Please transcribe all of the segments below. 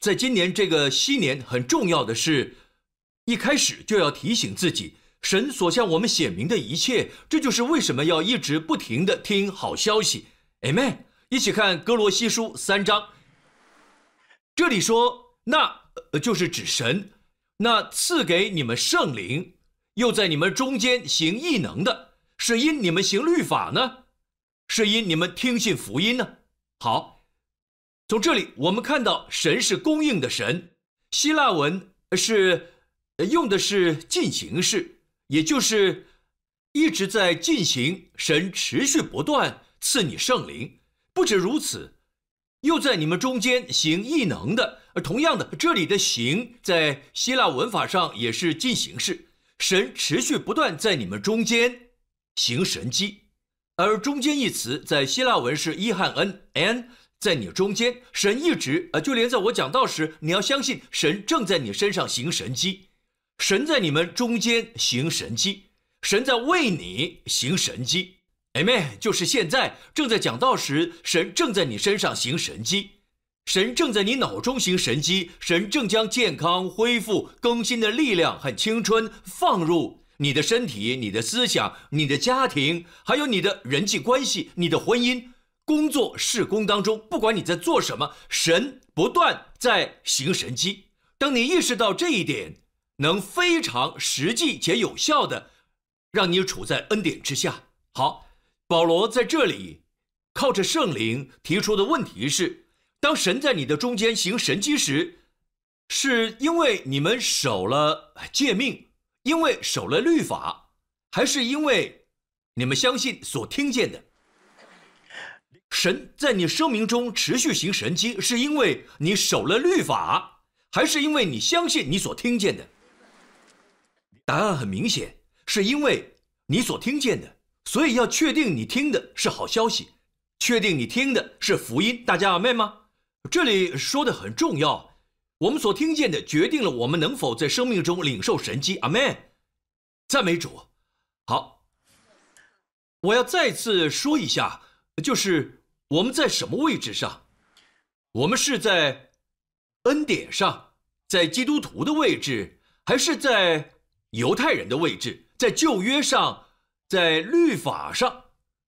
在今年这个新年，很重要的是，一开始就要提醒自己，神所向我们显明的一切，这就是为什么要一直不停的听好消息。Amen。一起看哥罗西书三章，这里说，那就是指神，那赐给你们圣灵，又在你们中间行异能的，是因你们行律法呢，是因你们听信福音呢？好，从这里我们看到神是供应的神，希腊文是用的是进行式，也就是一直在进行，神持续不断赐你圣灵。不止如此，又在你们中间行异能的。而同样的，这里的“行”在希腊文法上也是进行式，神持续不断在你们中间行神迹。而“中间”一词在希腊文是伊汉 n，n 在你中间，神一直啊，就连在我讲道时，你要相信神正在你身上行神迹，神在你们中间行神迹，神在为你行神迹。Amen，就是现在正在讲道时，神正在你身上行神迹，神正在你脑中行神迹，神正将健康、恢复、更新的力量和青春放入你的身体、你的思想、你的家庭，还有你的人际关系、你的婚姻、工作、事工当中，不管你在做什么，神不断在行神迹。当你意识到这一点，能非常实际且有效的让你处在恩典之下。好。保罗在这里靠着圣灵提出的问题是：当神在你的中间行神迹时，是因为你们守了诫命，因为守了律法，还是因为你们相信所听见的？神在你生命中持续行神迹，是因为你守了律法，还是因为你相信你所听见的？答案很明显，是因为你所听见的。所以要确定你听的是好消息，确定你听的是福音。大家阿妹吗？这里说的很重要，我们所听见的决定了我们能否在生命中领受神迹。阿妹，赞美主。好，我要再次说一下，就是我们在什么位置上？我们是在恩典上，在基督徒的位置，还是在犹太人的位置？在旧约上？在律法上，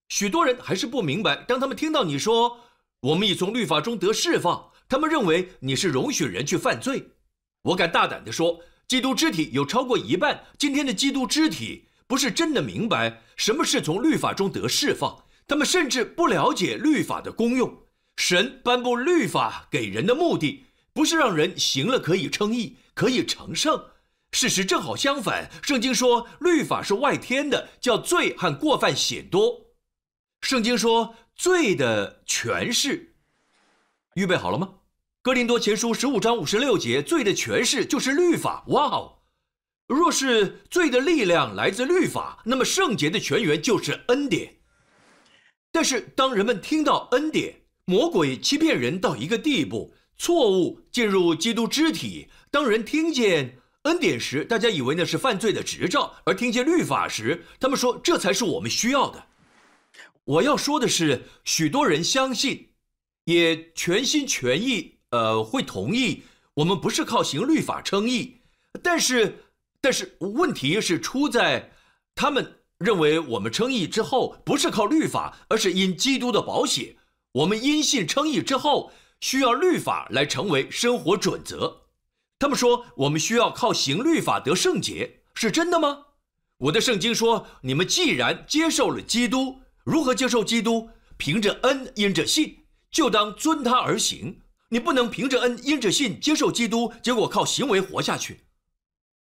许多人还是不明白。当他们听到你说“我们已从律法中得释放”，他们认为你是容许人去犯罪。我敢大胆地说，基督肢体有超过一半，今天的基督肢体不是真的明白什么是从律法中得释放。他们甚至不了解律法的功用。神颁布律法给人的目的，不是让人行了可以称义、可以成圣。事实正好相反，圣经说律法是外天的，叫罪和过犯显多。圣经说罪的诠释，预备好了吗？哥林多前书十五章五十六节，罪的诠释就是律法。哇哦！若是罪的力量来自律法，那么圣洁的泉源就是恩典。但是当人们听到恩典，魔鬼欺骗人到一个地步，错误进入基督肢体。当人听见。恩典时，大家以为那是犯罪的执照；而听见律法时，他们说这才是我们需要的。我要说的是，许多人相信，也全心全意，呃，会同意我们不是靠行律法称义。但是，但是问题是出在他们认为我们称义之后不是靠律法，而是因基督的保险。我们因信称义之后，需要律法来成为生活准则。他们说我们需要靠行律法得圣洁，是真的吗？我的圣经说，你们既然接受了基督，如何接受基督？凭着恩，因着信，就当遵他而行。你不能凭着恩，因着信接受基督，结果靠行为活下去。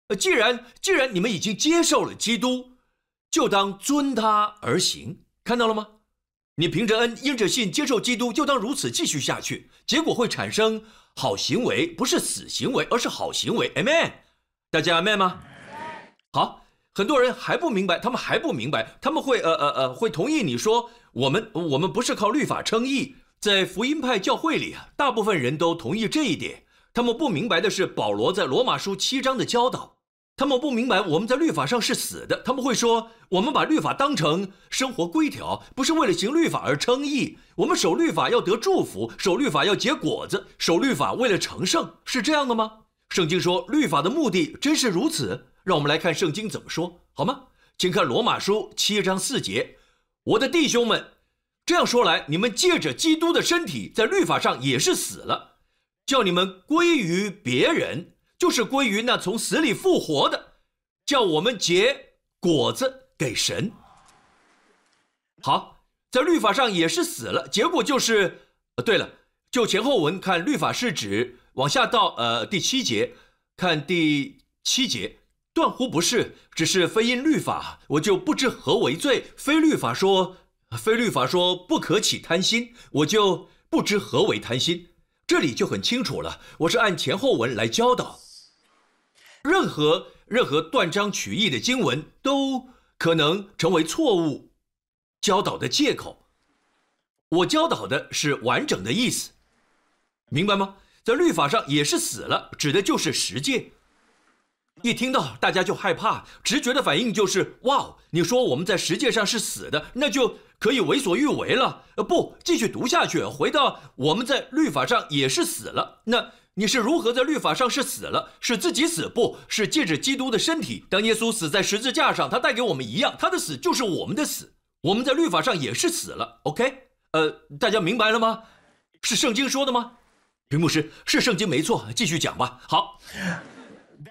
呃，既然既然你们已经接受了基督，就当遵他而行。看到了吗？你凭着恩，因着信接受基督，就当如此继续下去，结果会产生。好行为不是死行为，而是好行为。Amen，大家 Amen 吗？好，很多人还不明白，他们还不明白，他们会呃呃呃会同意你说我们我们不是靠律法称义，在福音派教会里啊，大部分人都同意这一点。他们不明白的是保罗在罗马书七章的教导，他们不明白我们在律法上是死的，他们会说我们把律法当成生活规条，不是为了行律法而称义。我们守律法要得祝福，守律法要结果子，守律法为了成圣，是这样的吗？圣经说律法的目的真是如此。让我们来看圣经怎么说，好吗？请看罗马书七章四节：“我的弟兄们，这样说来，你们借着基督的身体，在律法上也是死了，叫你们归于别人。”就是归于那从死里复活的，叫我们结果子给神。好，在律法上也是死了，结果就是，呃，对了，就前后文看，律法是指往下到呃第七节，看第七节，断乎不是，只是非因律法，我就不知何为罪；非律法说，非律法说不可起贪心，我就不知何为贪心。这里就很清楚了，我是按前后文来教导。任何任何断章取义的经文都可能成为错误教导的借口。我教导的是完整的意思，明白吗？在律法上也是死了，指的就是十诫。一听到大家就害怕，直觉的反应就是哇，你说我们在十诫上是死的，那就可以为所欲为了。呃，不，继续读下去，回到我们在律法上也是死了，那。你是如何在律法上是死了？是自己死，不是借着基督的身体。当耶稣死在十字架上，他带给我们一样，他的死就是我们的死。我们在律法上也是死了。OK，呃，大家明白了吗？是圣经说的吗？林牧师，是圣经没错。继续讲吧。好，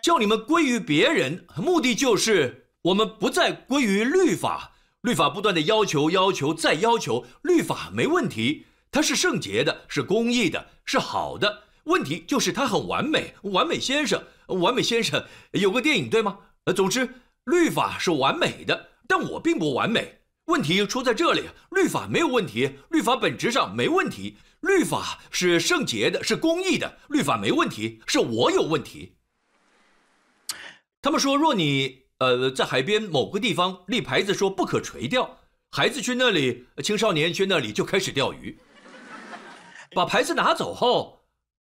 叫你们归于别人，目的就是我们不再归于律法。律法不断的要求，要求，再要求。律法没问题，它是圣洁的，是公义的，是好的。问题就是他很完美，完美先生，完美先生有个电影对吗？呃，总之律法是完美的，但我并不完美。问题出在这里，律法没有问题，律法本质上没问题，律法是圣洁的，是公义的，律法没问题，是我有问题。他们说，若你呃在海边某个地方立牌子说不可垂钓，孩子去那里，青少年去那里就开始钓鱼，把牌子拿走后。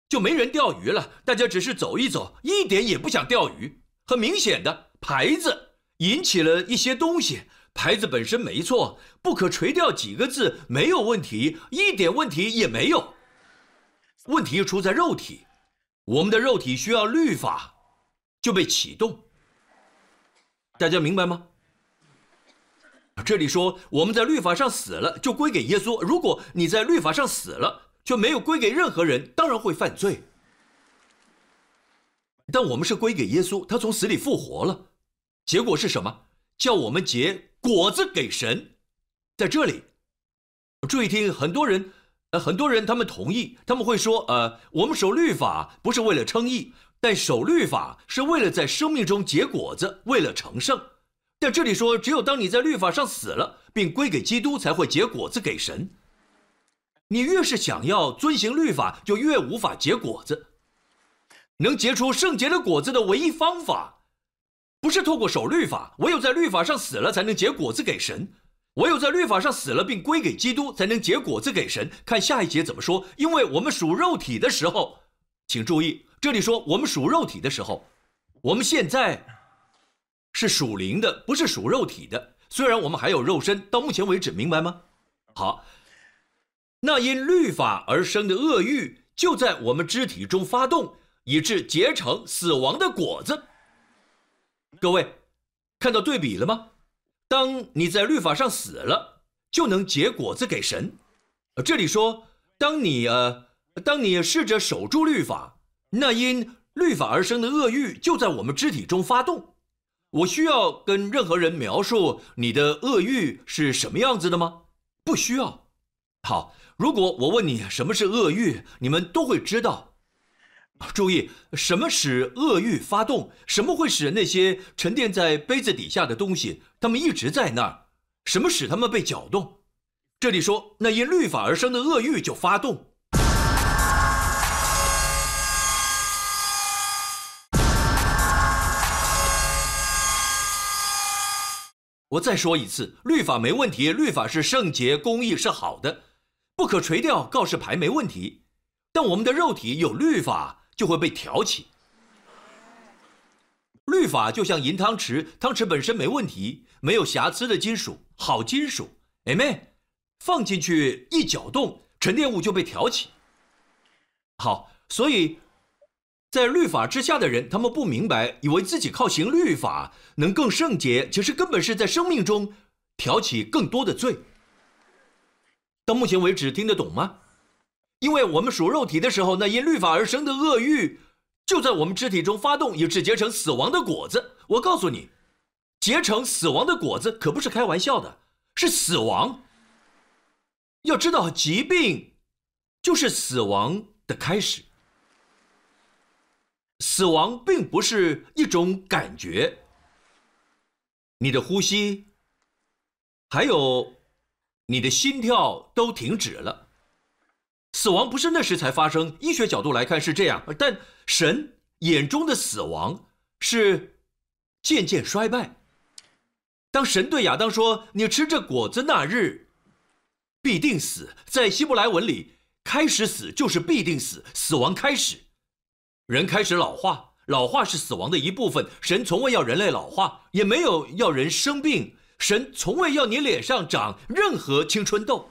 就没人钓鱼了，大家只是走一走，一点也不想钓鱼。很明显的，牌子引起了一些东西。牌子本身没错，不可垂钓几个字没有问题，一点问题也没有。问题出在肉体，我们的肉体需要律法，就被启动。大家明白吗？这里说我们在律法上死了，就归给耶稣。如果你在律法上死了，却没有归给任何人，当然会犯罪。但我们是归给耶稣，他从死里复活了，结果是什么？叫我们结果子给神。在这里，注意听，很多人，呃，很多人他们同意，他们会说，呃，我们守律法不是为了称义，但守律法是为了在生命中结果子，为了成圣。但这里说，只有当你在律法上死了，并归给基督，才会结果子给神。你越是想要遵行律法，就越无法结果子。能结出圣洁的果子的唯一方法，不是透过守律法，唯有在律法上死了，才能结果子给神；唯有在律法上死了，并归给基督，才能结果子给神。看下一节怎么说？因为我们属肉体的时候，请注意，这里说我们属肉体的时候，我们现在是属灵的，不是属肉体的。虽然我们还有肉身，到目前为止，明白吗？好。那因律法而生的恶欲，就在我们肢体中发动，以致结成死亡的果子。各位，看到对比了吗？当你在律法上死了，就能结果子给神。这里说，当你呃，当你试着守住律法，那因律法而生的恶欲就在我们肢体中发动。我需要跟任何人描述你的恶欲是什么样子的吗？不需要。好。如果我问你什么是恶欲，你们都会知道。注意，什么使恶欲发动？什么会使那些沉淀在杯子底下的东西，它们一直在那儿？什么使它们被搅动？这里说，那因律法而生的恶欲就发动。我再说一次，律法没问题，律法是圣洁、公义，是好的。不可垂钓告示牌没问题，但我们的肉体有律法就会被挑起。律法就像银汤匙，汤匙本身没问题，没有瑕疵的金属，好金属。Amen。放进去一搅动，沉淀物就被挑起。好，所以在律法之下的人，他们不明白，以为自己靠行律法能更圣洁，其实根本是在生命中挑起更多的罪。到目前为止，听得懂吗？因为我们属肉体的时候，那因律法而生的恶欲，就在我们肢体中发动，以致结成死亡的果子。我告诉你，结成死亡的果子可不是开玩笑的，是死亡。要知道，疾病就是死亡的开始。死亡并不是一种感觉，你的呼吸，还有你的心跳都停止了。死亡不是那时才发生，医学角度来看是这样，但神眼中的死亡是渐渐衰败。当神对亚当说：“你吃这果子那日。”必定死，在希伯来文里，开始死就是必定死，死亡开始，人开始老化，老化是死亡的一部分。神从未要人类老化，也没有要人生病，神从未要你脸上长任何青春痘，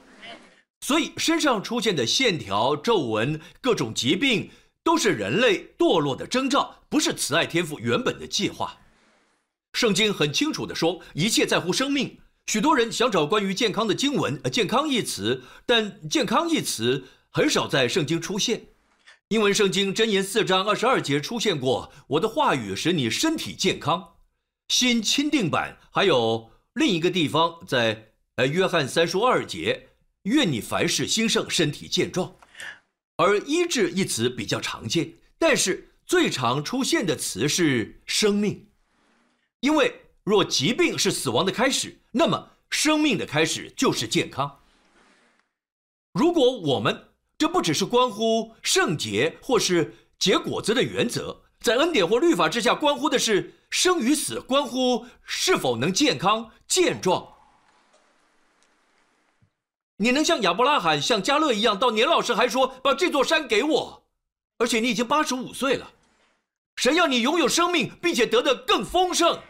所以身上出现的线条、皱纹、各种疾病，都是人类堕落的征兆，不是慈爱天赋原本的计划。圣经很清楚地说，一切在乎生命。许多人想找关于健康的经文，呃，健康一词，但健康一词很少在圣经出现。英文圣经箴言四章二十二节出现过：“我的话语使你身体健康。”新钦定版还有另一个地方在呃约翰三书二节：“愿你凡事兴盛，身体健壮。”而医治一词比较常见，但是最常出现的词是生命，因为。若疾病是死亡的开始，那么生命的开始就是健康。如果我们这不只是关乎圣洁或是结果子的原则，在恩典或律法之下，关乎的是生与死，关乎是否能健康健壮。你能像亚伯拉罕、像加勒一样，到年老时还说把这座山给我，而且你已经八十五岁了，神要你拥有生命，并且得的更丰盛。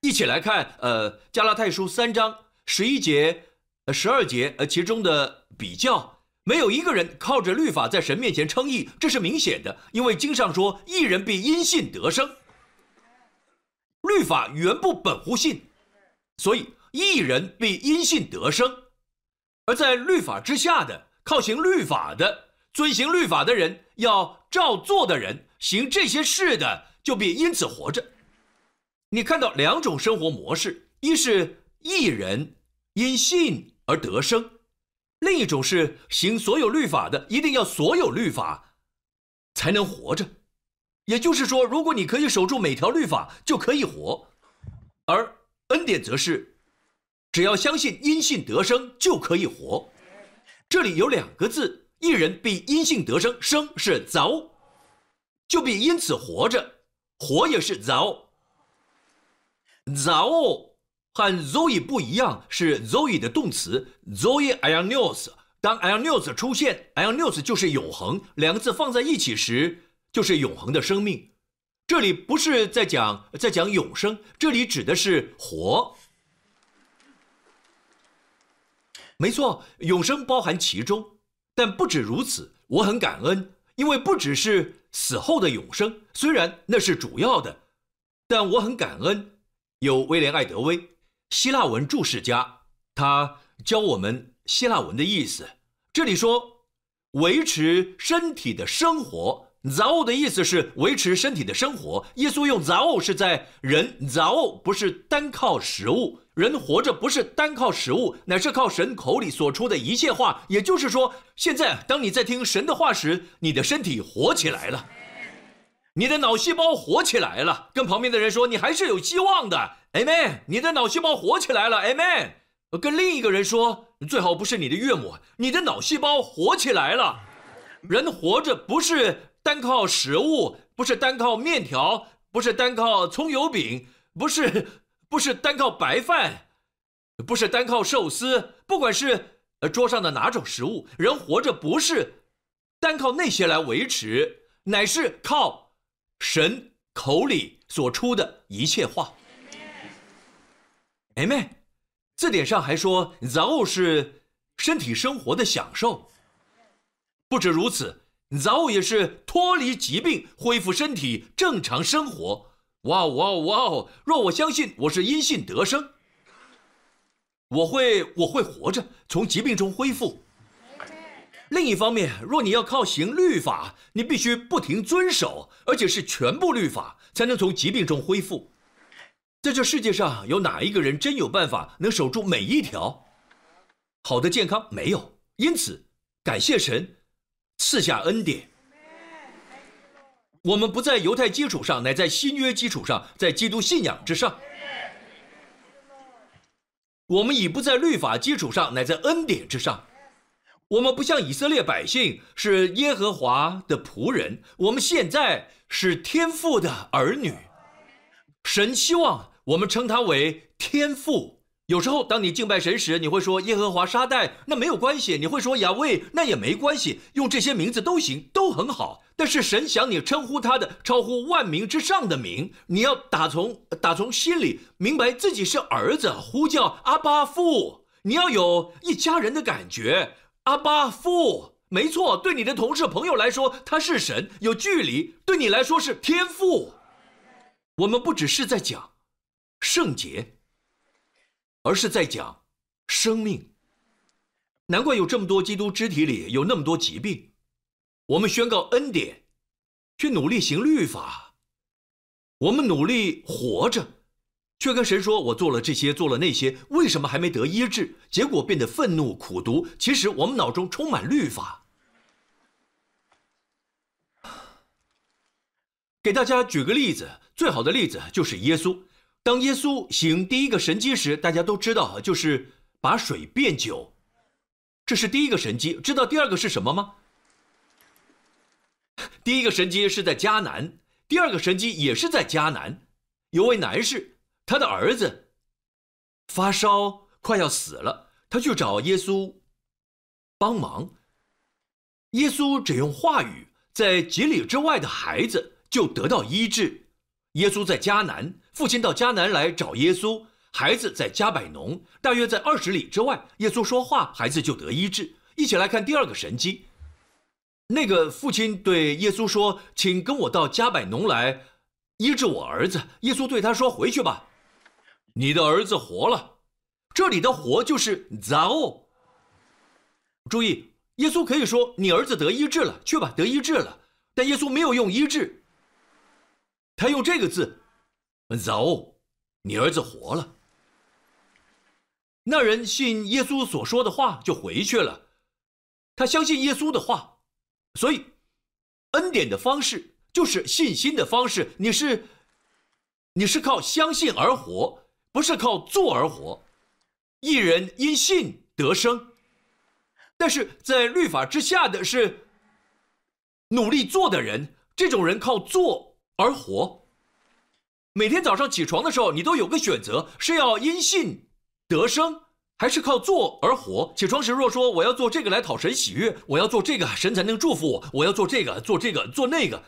一起来看，呃，加拉太书三章十一节、十二节，呃其中的比较，没有一个人靠着律法在神面前称义，这是明显的，因为经上说，一人必因信得生。律法原不本乎信，所以一人必因信得生。而在律法之下的，靠行律法的、遵行律法的人，要照做的人，行这些事的，就必因此活着。你看到两种生活模式：一是一人因信而得生，另一种是行所有律法的，一定要所有律法才能活着。也就是说，如果你可以守住每条律法，就可以活；而恩典则是，只要相信因信得生就可以活。这里有两个字：一人必因信得生，生是凿，就必因此活着，活也是凿。Zoe 和 Zoe 不一样，是 Zoe 的动词，Zoe Ionios。当 Ionios 出现，Ionios 就是永恒。两个字放在一起时，就是永恒的生命。这里不是在讲在讲永生，这里指的是活。没错，永生包含其中，但不止如此。我很感恩，因为不只是死后的永生，虽然那是主要的，但我很感恩。有威廉·艾德威，希腊文注释家，他教我们希腊文的意思。这里说维持身体的生活，zao 的意思是维持身体的生活。耶稣用 zao 是在人 zao 不是单靠食物，人活着不是单靠食物，乃是靠神口里所出的一切话。也就是说，现在当你在听神的话时，你的身体活起来了。你的脑细胞活起来了，跟旁边的人说你还是有希望的，Amen。你的脑细胞活起来了，Amen。跟另一个人说，最好不是你的岳母，你的脑细胞活起来了。人活着不是单靠食物，不是单靠面条，不是单靠葱油饼，不是不是单靠白饭，不是单靠寿司，不管是桌上的哪种食物，人活着不是单靠那些来维持，乃是靠。神口里所出的一切话。哎妹，字典上还说，zao 是身体生活的享受。不止如此，zao 也是脱离疾病、恢复身体、正常生活。哇哦哇哦哇哦！若我相信我是因信得生，我会我会活着，从疾病中恢复。另一方面，若你要靠行律法，你必须不停遵守，而且是全部律法，才能从疾病中恢复。在这世界上，有哪一个人真有办法能守住每一条好的健康？没有。因此，感谢神赐下恩典。我们不在犹太基础上，乃在新约基础上，在基督信仰之上。我们已不在律法基础上，乃在恩典之上。我们不像以色列百姓是耶和华的仆人，我们现在是天父的儿女。神希望我们称他为天父。有时候，当你敬拜神时，你会说耶和华沙代，那没有关系；你会说亚卫，那也没关系，用这些名字都行，都很好。但是神想你称呼他的超乎万名之上的名，你要打从打从心里明白自己是儿子，呼叫阿巴父。你要有一家人的感觉。阿巴父，没错，对你的同事朋友来说，他是神，有距离；对你来说是天父。我们不只是在讲圣洁，而是在讲生命。难怪有这么多基督肢体里有那么多疾病。我们宣告恩典，去努力行律法。我们努力活着。却跟神说：“我做了这些，做了那些，为什么还没得医治？结果变得愤怒、苦毒。其实我们脑中充满律法。给大家举个例子，最好的例子就是耶稣。当耶稣行第一个神迹时，大家都知道，就是把水变酒，这是第一个神迹。知道第二个是什么吗？第一个神迹是在迦南，第二个神迹也是在迦南，有位男士。”他的儿子发烧，快要死了，他去找耶稣帮忙。耶稣只用话语，在几里之外的孩子就得到医治。耶稣在迦南，父亲到迦南来找耶稣，孩子在加百农，大约在二十里之外。耶稣说话，孩子就得医治。一起来看第二个神迹。那个父亲对耶稣说：“请跟我到加百农来医治我儿子。”耶稣对他说：“回去吧。”你的儿子活了，这里的“活”就是 “zao”。注意，耶稣可以说：“你儿子得医治了，去吧，得医治了。”但耶稣没有用“医治”，他用这个字走你儿子活了。那人信耶稣所说的话，就回去了。他相信耶稣的话，所以恩典的方式就是信心的方式。你是，你是靠相信而活。不是靠做而活，一人因信得生，但是在律法之下的是努力做的人，这种人靠做而活。每天早上起床的时候，你都有个选择，是要因信得生，还是靠做而活？起床时若说我要做这个来讨神喜悦，我要做这个神才能祝福我，我要做这个做这个做那个。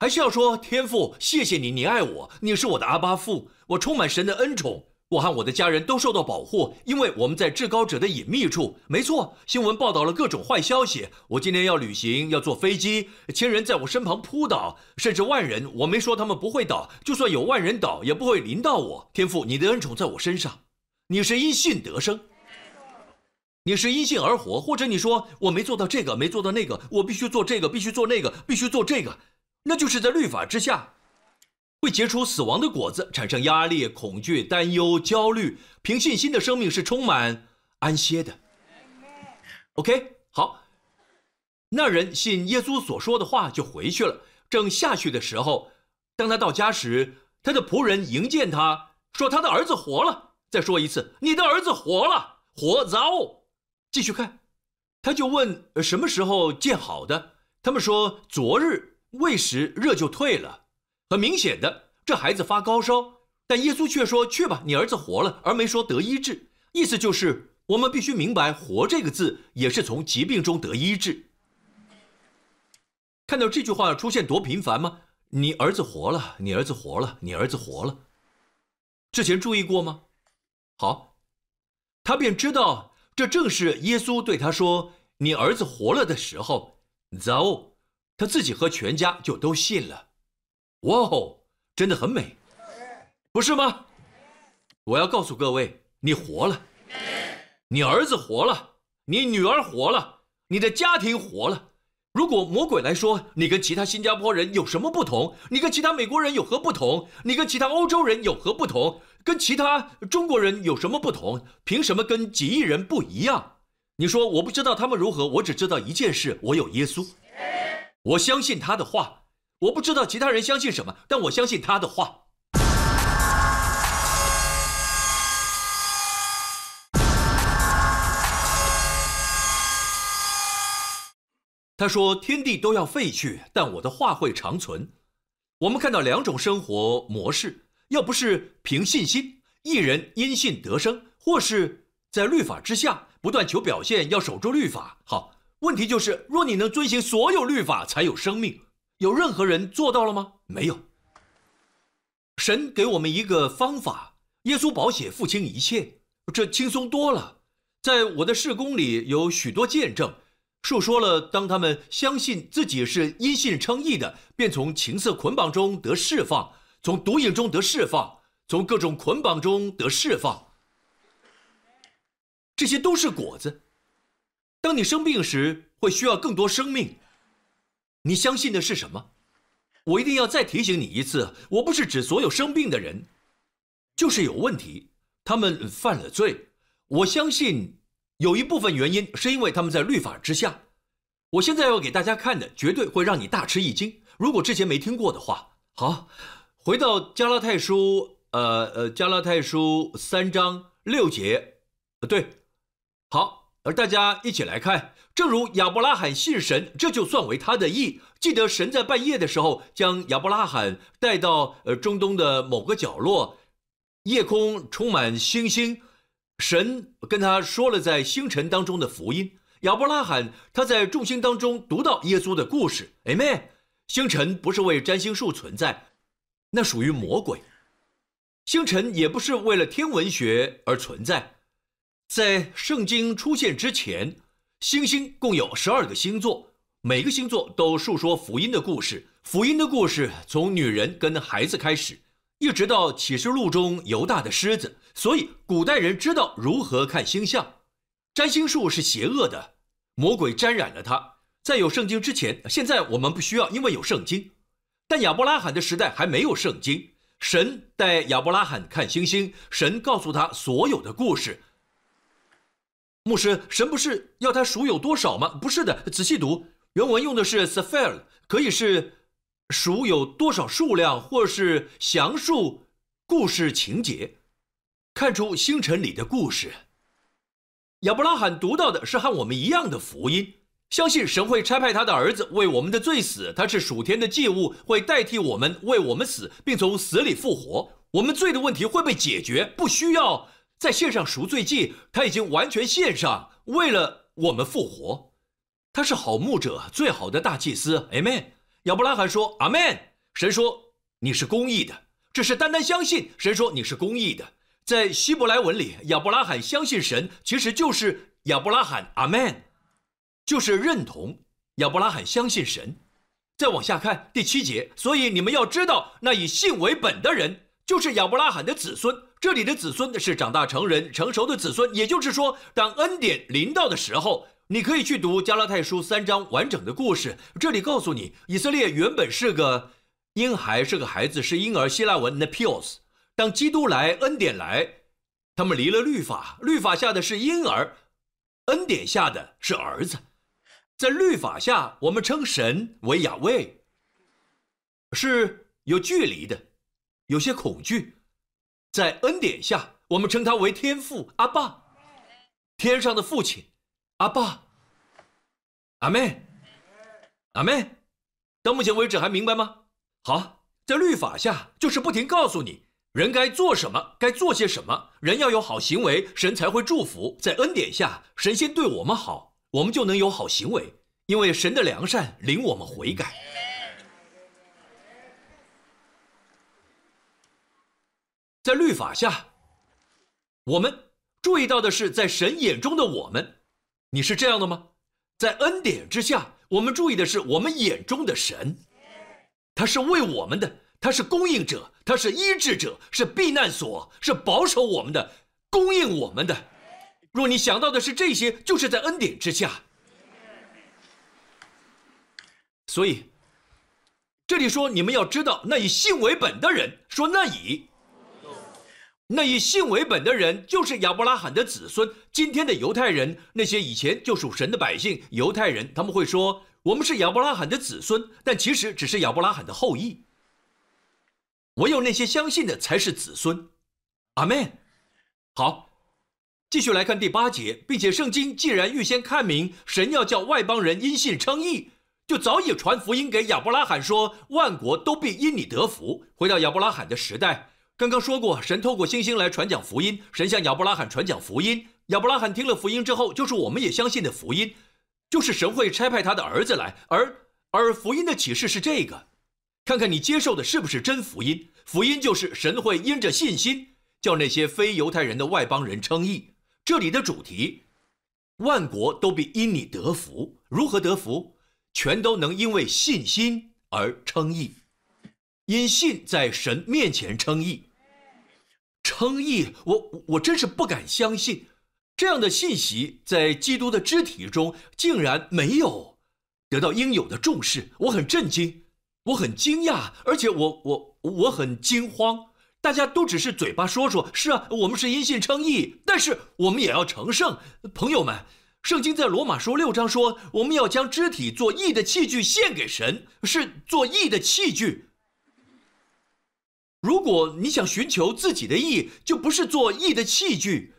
还是要说天父，谢谢你，你爱我，你是我的阿巴父，我充满神的恩宠，我和我的家人都受到保护，因为我们在至高者的隐秘处。没错，新闻报道了各种坏消息。我今天要旅行，要坐飞机，千人在我身旁扑倒，甚至万人，我没说他们不会倒，就算有万人倒，也不会淋到我。天父，你的恩宠在我身上，你是因信得生，你是因信而活，或者你说我没做到这个，没做到那个，我必须做这个，必须做那个，必须做这个。那就是在律法之下，会结出死亡的果子，产生压力、恐惧、担忧、焦虑。凭信心的生命是充满安歇的。OK，好。那人信耶稣所说的话，就回去了。正下去的时候，当他到家时，他的仆人迎见他，说他的儿子活了。再说一次，你的儿子活了，活早。继续看，他就问什么时候见好的？他们说昨日。喂食热就退了，很明显的，这孩子发高烧，但耶稣却说：“去吧，你儿子活了。”而没说得医治。意思就是，我们必须明白“活”这个字也是从疾病中得医治。看到这句话出现多频繁吗？你儿子活了，你儿子活了，你儿子活了。之前注意过吗？好，他便知道这正是耶稣对他说“你儿子活了”的时候。走，他自己和全家就都信了。哇哦，真的很美，不是吗？我要告诉各位，你活了，你儿子活了，你女儿活了，你的家庭活了。如果魔鬼来说你跟其他新加坡人有什么不同？你跟其他美国人有何不同？你跟其他欧洲人有何不同？跟其他中国人有什么不同？凭什么跟几亿人不一样？你说我不知道他们如何，我只知道一件事：我有耶稣，我相信他的话。我不知道其他人相信什么，但我相信他的话。他说：“天地都要废去，但我的话会长存。”我们看到两种生活模式：要不是凭信心，一人因信得生；或是在律法之下，不断求表现，要守住律法。好，问题就是，若你能遵行所有律法，才有生命。有任何人做到了吗？没有。神给我们一个方法：耶稣保血付清一切，这轻松多了。在我的事工里，有许多见证。述说了，当他们相信自己是因信称义的，便从情色捆绑中得释放，从毒瘾中得释放，从各种捆绑中得释放。这些都是果子。当你生病时，会需要更多生命。你相信的是什么？我一定要再提醒你一次，我不是指所有生病的人，就是有问题，他们犯了罪。我相信。有一部分原因是因为他们在律法之下。我现在要给大家看的，绝对会让你大吃一惊。如果之前没听过的话，好，回到加拉太书，呃呃，加拉太书三章六节，呃，对，好，而大家一起来看，正如亚伯拉罕信神，这就算为他的义。记得神在半夜的时候将亚伯拉罕带到呃中东的某个角落，夜空充满星星。神跟他说了在星辰当中的福音。亚伯拉罕他在众星当中读到耶稣的故事。Amen。星辰不是为占星术存在，那属于魔鬼。星辰也不是为了天文学而存在。在圣经出现之前，星星共有十二个星座，每个星座都述说福音的故事。福音的故事从女人跟孩子开始。一直到启示录中犹大的狮子，所以古代人知道如何看星象。占星术是邪恶的，魔鬼沾染了它。在有圣经之前，现在我们不需要，因为有圣经。但亚伯拉罕的时代还没有圣经。神带亚伯拉罕看星星，神告诉他所有的故事。牧师，神不是要他数有多少吗？不是的，仔细读原文用的是 “sephel”，可以是。数有多少数量，或是详述故事情节，看出星辰里的故事。亚伯拉罕读到的是和我们一样的福音，相信神会差派他的儿子为我们的罪死，他是属天的祭物，会代替我们为我们死，并从死里复活。我们罪的问题会被解决，不需要在线上赎罪祭，他已经完全献上，为了我们复活。他是好牧者，最好的大祭司。Amen。亚伯拉罕说：“阿门。”神说：“你是公义的。”这是单单相信。神说：“你是公义的。”在希伯来文里，亚伯拉罕相信神，其实就是亚伯拉罕阿门，就是认同亚伯拉罕相信神。再往下看第七节，所以你们要知道，那以信为本的人，就是亚伯拉罕的子孙。这里的子孙是长大成人、成熟的子孙，也就是说，当恩典临到的时候。你可以去读加拉太书三章完整的故事。这里告诉你，以色列原本是个婴孩，是个孩子，是婴儿。希腊文 nepios。当基督来，恩典来，他们离了律法，律法下的是婴儿，恩典下的是儿子。在律法下，我们称神为亚卫，是有距离的，有些恐惧；在恩典下，我们称他为天父阿爸，天上的父亲。阿爸，阿妹，阿妹，到目前为止还明白吗？好，在律法下就是不停告诉你人该做什么，该做些什么，人要有好行为，神才会祝福。在恩典下，神先对我们好，我们就能有好行为，因为神的良善领我们悔改。在律法下，我们注意到的是在神眼中的我们。你是这样的吗？在恩典之下，我们注意的是我们眼中的神，他是为我们的，他是供应者，他是医治者，是避难所，是保守我们的，供应我们的。若你想到的是这些，就是在恩典之下。所以，这里说你们要知道，那以信为本的人，说那以。那以信为本的人，就是亚伯拉罕的子孙。今天的犹太人，那些以前就属神的百姓，犹太人，他们会说我们是亚伯拉罕的子孙，但其实只是亚伯拉罕的后裔。唯有那些相信的才是子孙。阿门。好，继续来看第八节，并且圣经既然预先看明，神要叫外邦人因信称义，就早已传福音给亚伯拉罕说，万国都必因你得福。回到亚伯拉罕的时代。刚刚说过，神透过星星来传讲福音，神向亚伯拉罕传讲福音。亚伯拉罕听了福音之后，就是我们也相信的福音，就是神会差派他的儿子来。而而福音的启示是这个，看看你接受的是不是真福音。福音就是神会因着信心，叫那些非犹太人的外邦人称义。这里的主题，万国都必因你得福。如何得福？全都能因为信心而称义，因信在神面前称义。称义，我我真是不敢相信，这样的信息在基督的肢体中竟然没有得到应有的重视，我很震惊，我很惊讶，而且我我我很惊慌。大家都只是嘴巴说说，是啊，我们是因信称义，但是我们也要成圣。朋友们，圣经在罗马书六章说，我们要将肢体做义的器具献给神，是做义的器具。如果你想寻求自己的义，就不是做义的器具，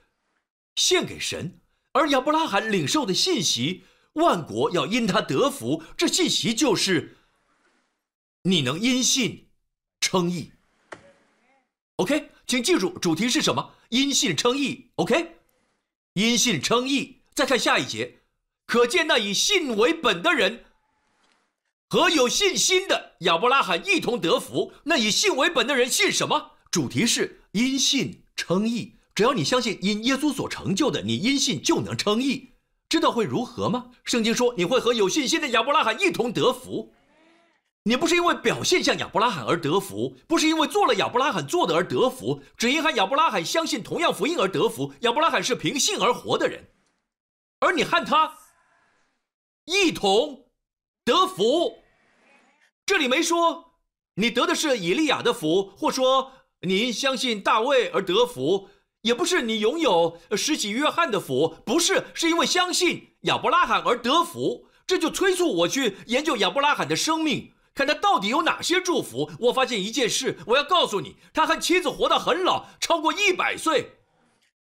献给神。而亚伯拉罕领受的信息，万国要因他得福，这信息就是你能因信称义。OK，请记住主题是什么？因信称义。OK，因信称义。再看下一节，可见那以信为本的人。和有信心的亚伯拉罕一同得福。那以信为本的人信什么？主题是因信称义。只要你相信因耶稣所成就的，你因信就能称义。知道会如何吗？圣经说你会和有信心的亚伯拉罕一同得福。你不是因为表现像亚伯拉罕而得福，不是因为做了亚伯拉罕做的而得福，只因和亚伯拉罕相信同样福音而得福。亚伯拉罕是凭信而活的人，而你和他一同。得福，这里没说你得的是以利亚的福，或说你相信大卫而得福，也不是你拥有施洗约翰的福，不是，是因为相信亚伯拉罕而得福。这就催促我去研究亚伯拉罕的生命，看他到底有哪些祝福。我发现一件事，我要告诉你，他和妻子活到很老，超过一百岁。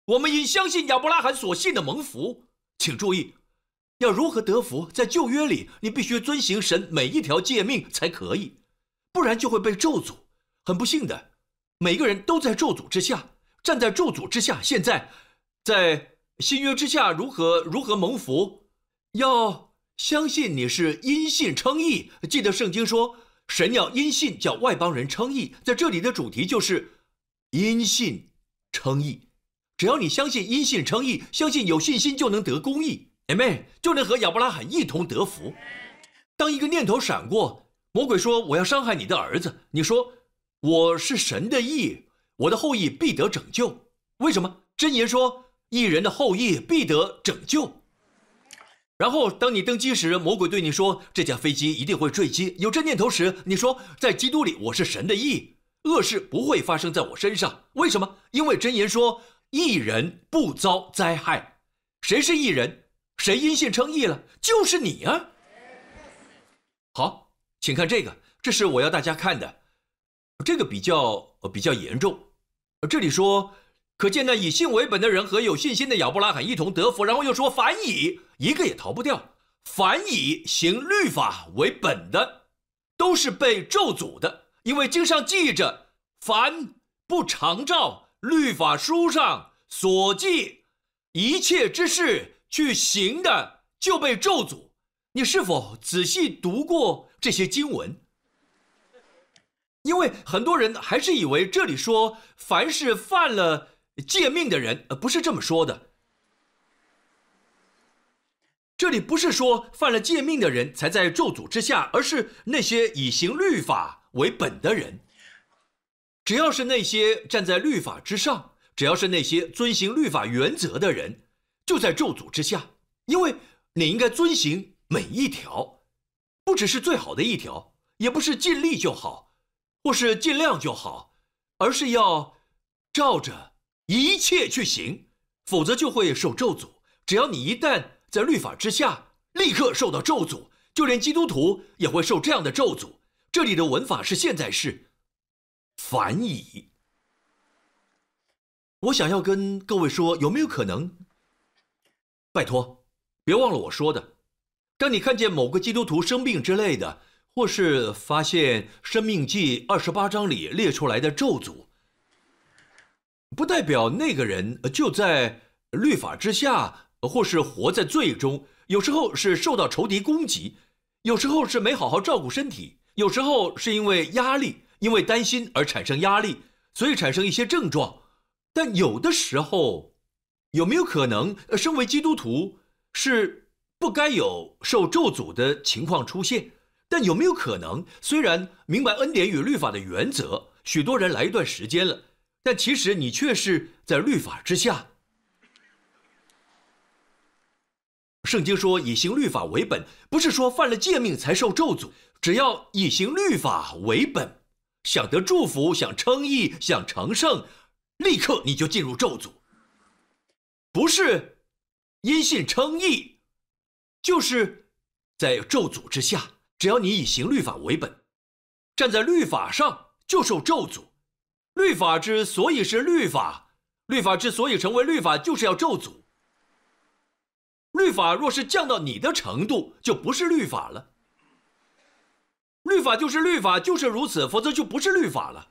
我们因相信亚伯拉罕所信的蒙福，请注意。要如何得福？在旧约里，你必须遵行神每一条诫命才可以，不然就会被咒诅。很不幸的，每个人都在咒诅之下，站在咒诅之下。现在，在新约之下，如何如何蒙福？要相信你是因信称义。记得圣经说，神要因信叫外邦人称义。在这里的主题就是因信称义。只要你相信因信称义，相信有信心就能得公义。姐妹就能和亚伯拉罕一同得福。当一个念头闪过，魔鬼说：“我要伤害你的儿子。”你说：“我是神的义，我的后裔必得拯救。”为什么？箴言说：“一人的后裔必得拯救。”然后当你登机时，魔鬼对你说：“这架飞机一定会坠机。”有这念头时，你说：“在基督里，我是神的义，恶事不会发生在我身上。”为什么？因为箴言说：“一人不遭灾害。”谁是一人？谁因信称义了？就是你啊！好，请看这个，这是我要大家看的，这个比较比较严重。这里说，可见那以信为本的人和有信心的亚伯拉罕一同得福。然后又说，凡以一个也逃不掉，凡以行律法为本的，都是被咒诅的，因为经上记着，凡不常照律法书上所记一切之事。去行的就被咒诅。你是否仔细读过这些经文？因为。很多人还是以为这里说凡是犯了诫命的人，呃，不是这么说的。这里不是说犯了诫命的人才在咒诅之下，而是那些以行律法为本的人。只要是那些站在律法之上，只要是那些遵行律法原则的人，就在咒诅之下。因为你应该遵行每一条，不只是最好的一条，也不是尽力就好，或是尽量就好，而是要照着一切去行，否则就会受咒诅。只要你一旦在律法之下，立刻受到咒诅，就连基督徒也会受这样的咒诅。这里的文法是现在式。反矣。我想要跟各位说，有没有可能？拜托，别忘了我说的。当你看见某个基督徒生病之类的，或是发现《生命记》二十八章里列出来的咒诅，不代表那个人就在律法之下，或是活在罪中。有时候是受到仇敌攻击，有时候是没好好照顾身体，有时候是因为压力。因为担心而产生压力，所以产生一些症状。但有的时候，有没有可能，身为基督徒是不该有受咒诅的情况出现？但有没有可能，虽然明白恩典与律法的原则，许多人来一段时间了，但其实你却是在律法之下？圣经说以行律法为本，不是说犯了诫命才受咒诅，只要以行律法为本。想得祝福，想称义，想成圣，立刻你就进入咒诅。不是因信称义，就是在咒诅之下。只要你以行律法为本，站在律法上就受咒诅。律法之所以是律法，律法之所以成为律法，就是要咒诅。律法若是降到你的程度，就不是律法了。律法就是律法，就是如此，否则就不是律法了。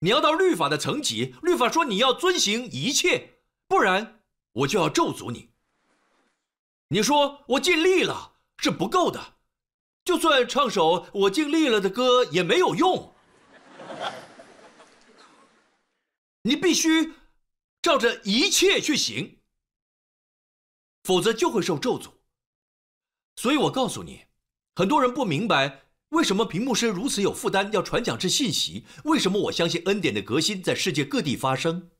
你要到律法的层级，律法说你要遵行一切，不然我就要咒诅你。你说我尽力了是不够的，就算唱首我尽力了的歌也没有用。你必须照着一切去行，否则就会受咒诅。所以我告诉你。很多人不明白为什么屏幕师如此有负担要传讲这信息？为什么我相信恩典的革新在世界各地发生？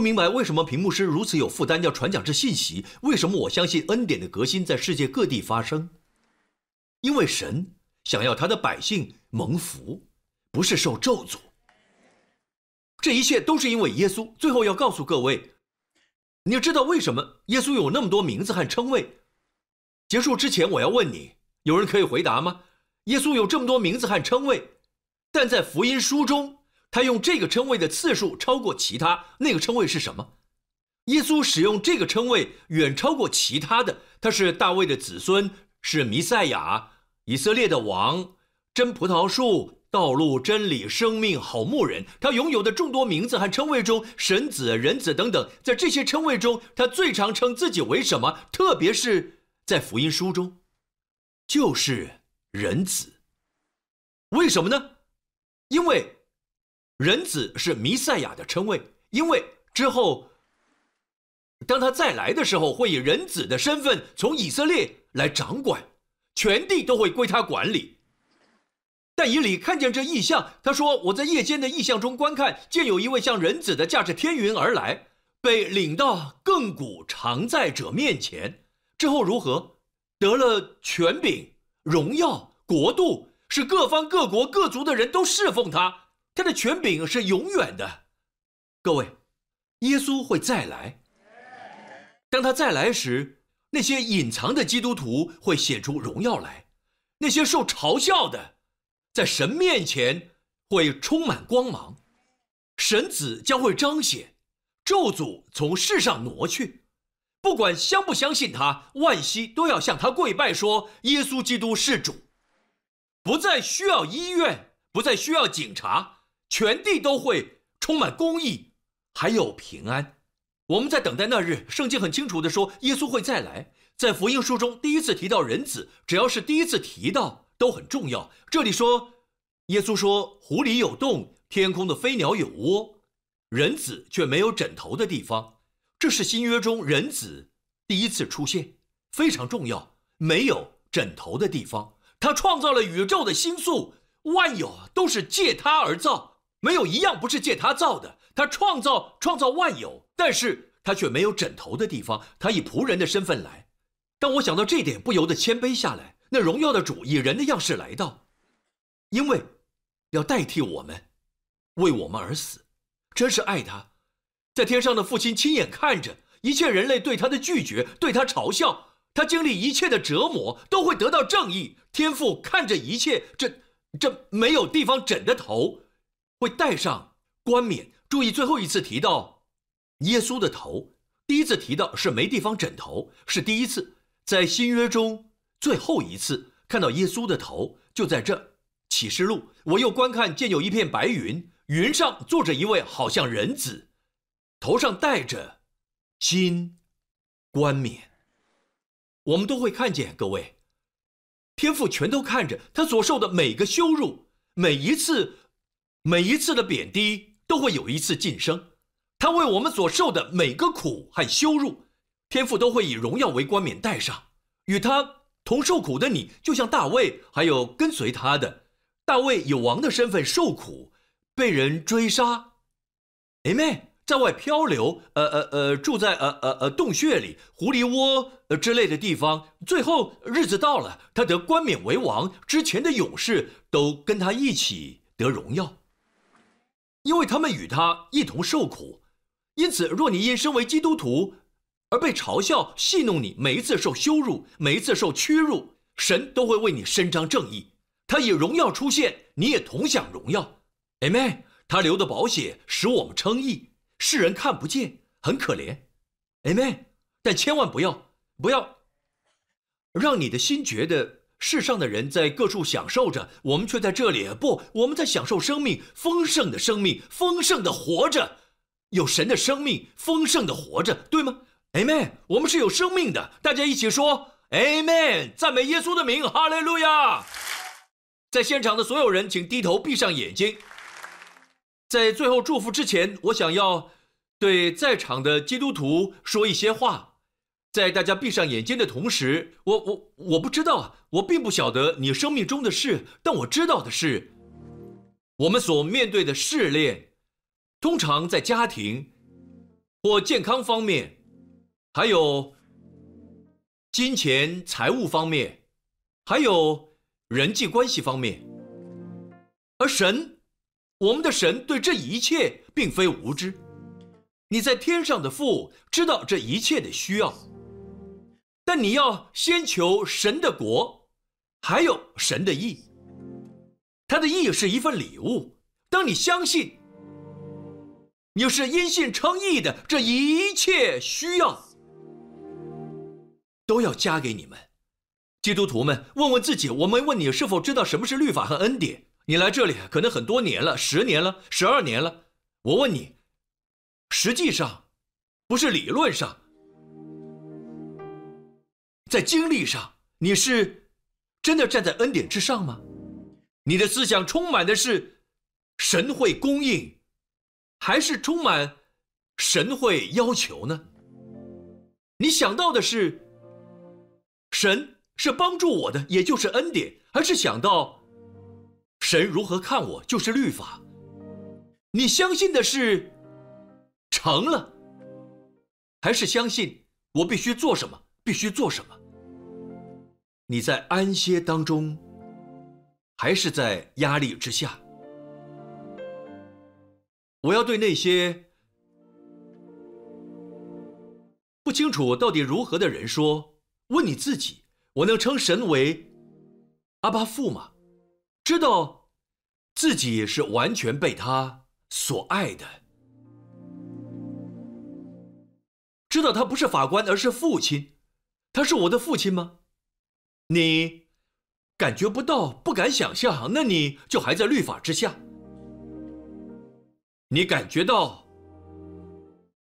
不明白为什么屏幕师如此有负担要传讲这信息？为什么我相信恩典的革新在世界各地发生？因为神想要他的百姓蒙福，不是受咒诅。这一切都是因为耶稣。最后要告诉各位，你知道为什么耶稣有那么多名字和称谓？结束之前，我要问你，有人可以回答吗？耶稣有这么多名字和称谓，但在福音书中，他用这个称谓的次数超过其他。那个称谓是什么？耶稣使用这个称谓远超过其他的。他是大卫的子孙，是弥赛亚，以色列的王，真葡萄树。道路、真理、生命、好牧人，他拥有的众多名字和称谓中，神子、人子等等，在这些称谓中，他最常称自己为什么？特别是在福音书中，就是人子。为什么呢？因为人子是弥赛亚的称谓，因为之后当他再来的时候，会以人子的身份从以色列来掌管，全地都会归他管理。但以理看见这异象，他说：“我在夜间的异象中观看，见有一位像人子的驾着天云而来，被领到亘古常在者面前。之后如何？得了权柄、荣耀、国度，使各方各国各族的人都侍奉他。他的权柄是永远的。各位，耶稣会再来。当他再来时，那些隐藏的基督徒会显出荣耀来，那些受嘲笑的。”在神面前会充满光芒，神子将会彰显，咒诅从世上挪去。不管相不相信他，万西都要向他跪拜，说耶稣基督是主，不再需要医院，不再需要警察，全地都会充满公义，还有平安。我们在等待那日。圣经很清楚的说，耶稣会再来。在福音书中，第一次提到人子，只要是第一次提到，都很重要。这里说，耶稣说，湖里有洞，天空的飞鸟有窝，人子却没有枕头的地方。这是新约中人子第一次出现，非常重要。没有枕头的地方，他创造了宇宙的星宿，万有都是借他而造，没有一样不是借他造的。他创造创造万有，但是他却没有枕头的地方。他以仆人的身份来。当我想到这点，不由得谦卑下来。那荣耀的主以人的样式来到，因为要代替我们，为我们而死，真是爱他。在天上的父亲亲眼看着一切人类对他的拒绝，对他嘲笑，他经历一切的折磨，都会得到正义。天父看着一切，这这没有地方枕的头，会戴上冠冕。注意最后一次提到耶稣的头，第一次提到是没地方枕头，是第一次。在新约中，最后一次看到耶稣的头，就在这启示录。我又观看，见有一片白云，云上坐着一位好像人子，头上戴着金冠冕。我们都会看见，各位，天父全都看着他所受的每个羞辱，每一次，每一次的贬低，都会有一次晋升。他为我们所受的每个苦和羞辱。天父都会以荣耀为冠冕戴上，与他同受苦的你，就像大卫，还有跟随他的。大卫，有王的身份受苦，被人追杀，Amen，在外漂流，呃呃呃，住在呃呃呃洞穴里、狐狸窝呃之类的地方，最后日子到了，他得冠冕为王，之前的勇士都跟他一起得荣耀，因为他们与他一同受苦，因此，若你因身为基督徒。而被嘲笑、戏弄你，每一次受羞辱，每一次受屈辱，神都会为你伸张正义。他以荣耀出现，你也同享荣耀。Amen。他流的宝血使我们称义，世人看不见，很可怜。Amen。但千万不要，不要让你的心觉得世上的人在各处享受着，我们却在这里。不，我们在享受生命，丰盛的生命，丰盛的活着，有神的生命，丰盛的活着，对吗？Amen，我们是有生命的，大家一起说 Amen，赞美耶稣的名，哈利路亚！在现场的所有人，请低头闭上眼睛。在最后祝福之前，我想要对在场的基督徒说一些话。在大家闭上眼睛的同时，我我我不知道，我并不晓得你生命中的事，但我知道的是，我们所面对的试炼，通常在家庭或健康方面。还有金钱、财务方面，还有人际关系方面，而神，我们的神对这一切并非无知。你在天上的父知道这一切的需要，但你要先求神的国，还有神的义。他的义是一份礼物。当你相信，你是因信称义的，这一切需要。都要加给你们，基督徒们，问问自己：我没问你是否知道什么是律法和恩典？你来这里可能很多年了，十年了，十二年了。我问你，实际上，不是理论上，在经历上，你是真的站在恩典之上吗？你的思想充满的是神会供应，还是充满神会要求呢？你想到的是？神是帮助我的，也就是恩典，还是想到神如何看我，就是律法。你相信的是成了，还是相信我必须做什么，必须做什么？你在安歇当中，还是在压力之下？我要对那些不清楚到底如何的人说。问你自己：我能称神为阿巴父吗？知道自己是完全被他所爱的，知道他不是法官，而是父亲，他是我的父亲吗？你感觉不到，不敢想象，那你就还在律法之下。你感觉到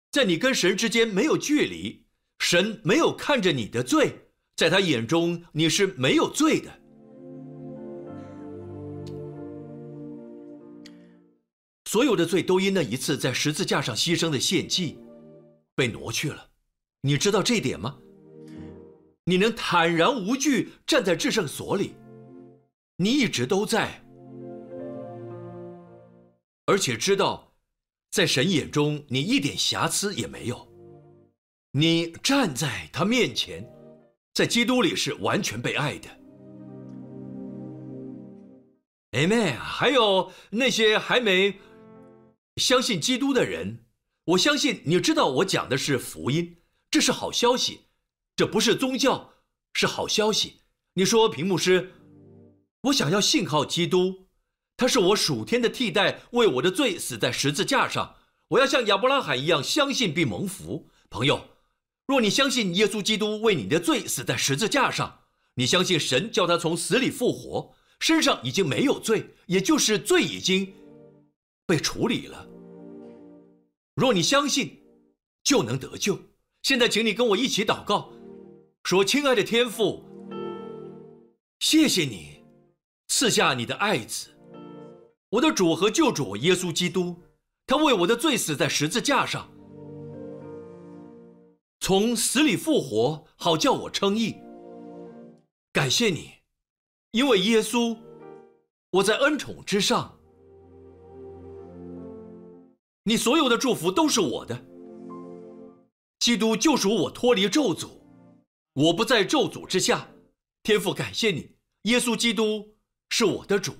在你跟神之间没有距离，神没有看着你的罪，在他眼中你是没有罪的。所有的罪都因那一次在十字架上牺牲的献祭被挪去了，你知道这点吗？你能坦然无惧站在至圣所里，你一直都在，而且知道，在神眼中你一点瑕疵也没有。你站在他面前，在基督里是完全被爱的。Amen。还有那些还没相信基督的人，我相信你知道我讲的是福音，这是好消息。这不是宗教，是好消息。你说屏幕师，我想要信靠基督，他是我属天的替代，为我的罪死在十字架上。我要像亚伯拉罕一样相信并蒙福。朋友，若你相信耶稣基督为你的罪死在十字架上，你相信神叫他从死里复活，身上已经没有罪，也就是罪已经被处理了。若你相信，就能得救。现在，请你跟我一起祷告。说：“亲爱的天父，谢谢你赐下你的爱子，我的主和救主耶稣基督，他为我的罪死在十字架上，从死里复活，好叫我称义。感谢你，因为耶稣，我在恩宠之上，你所有的祝福都是我的。基督救赎我脱离咒诅。”我不在咒诅之下，天父感谢你，耶稣基督是我的主，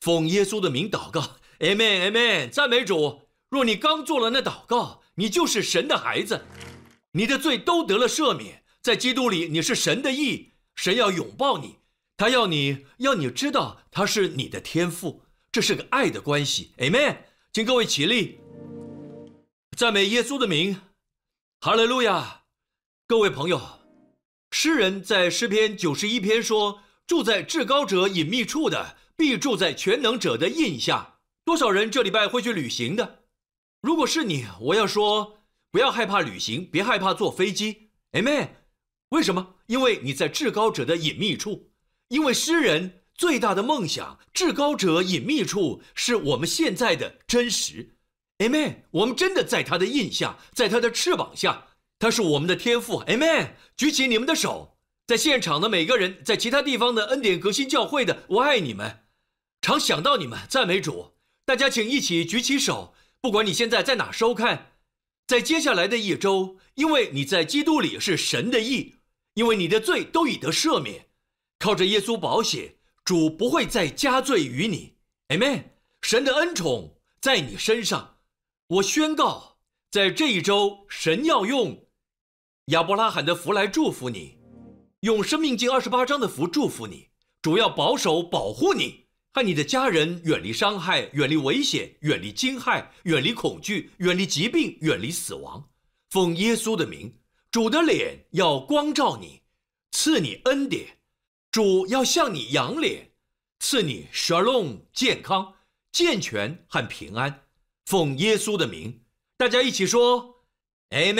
奉耶稣的名祷告，Amen，Amen，赞美主。若你刚做了那祷告，你就是神的孩子，你的罪都得了赦免，在基督里你是神的义，神要拥抱你，他要你要你知道他是你的天父，这是个爱的关系，Amen。请各位起立，赞美耶稣的名，哈利路亚，各位朋友。诗人在诗篇九十一篇说：“住在至高者隐秘处的，必住在全能者的印下。”多少人这礼拜会去旅行的？如果是你，我要说，不要害怕旅行，别害怕坐飞机。Amen。为什么？因为你在至高者的隐秘处。因为诗人最大的梦想，至高者隐秘处是我们现在的真实。Amen。我们真的在他的印下，在他的翅膀下。他是我们的天赋，Amen！举起你们的手，在现场的每个人，在其他地方的恩典革新教会的，我爱你们，常想到你们，赞美主。大家请一起举起手，不管你现在在哪收看，在接下来的一周，因为你在基督里是神的义，因为你的罪都已得赦免，靠着耶稣保险，主不会再加罪于你，Amen！神的恩宠在你身上，我宣告，在这一周，神要用。亚伯拉罕的福来祝福你，用《生命经》二十八章的福祝福你，主要保守保护你和你的家人远离伤害、远离危险、远离惊骇、远离恐惧、远离疾病、远离死亡。奉耶稣的名，主的脸要光照你，赐你恩典；主要向你扬脸，赐你 shalom 健康、健全和平安。奉耶稣的名，大家一起说，amen。